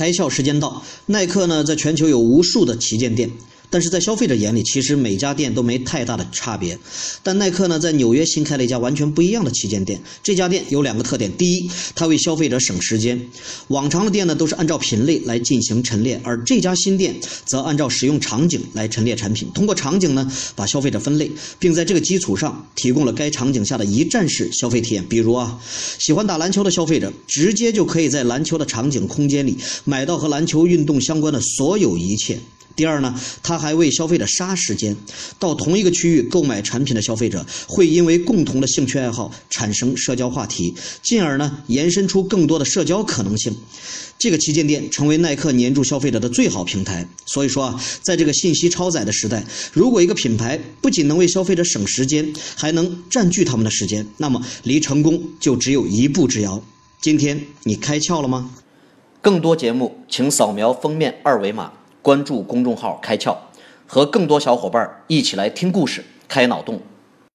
开窍时间到，耐克呢，在全球有无数的旗舰店。但是在消费者眼里，其实每家店都没太大的差别。但耐克呢，在纽约新开了一家完全不一样的旗舰店。这家店有两个特点：第一，它为消费者省时间。往常的店呢，都是按照品类来进行陈列，而这家新店则按照使用场景来陈列产品。通过场景呢，把消费者分类，并在这个基础上提供了该场景下的一站式消费体验。比如啊，喜欢打篮球的消费者，直接就可以在篮球的场景空间里买到和篮球运动相关的所有一切。第二呢，它还为消费者杀时间。到同一个区域购买产品的消费者，会因为共同的兴趣爱好产生社交话题，进而呢延伸出更多的社交可能性。这个旗舰店成为耐克黏住消费者的最好平台。所以说啊，在这个信息超载的时代，如果一个品牌不仅能为消费者省时间，还能占据他们的时间，那么离成功就只有一步之遥。今天你开窍了吗？更多节目，请扫描封面二维码。关注公众号“开窍”，和更多小伙伴一起来听故事、开脑洞。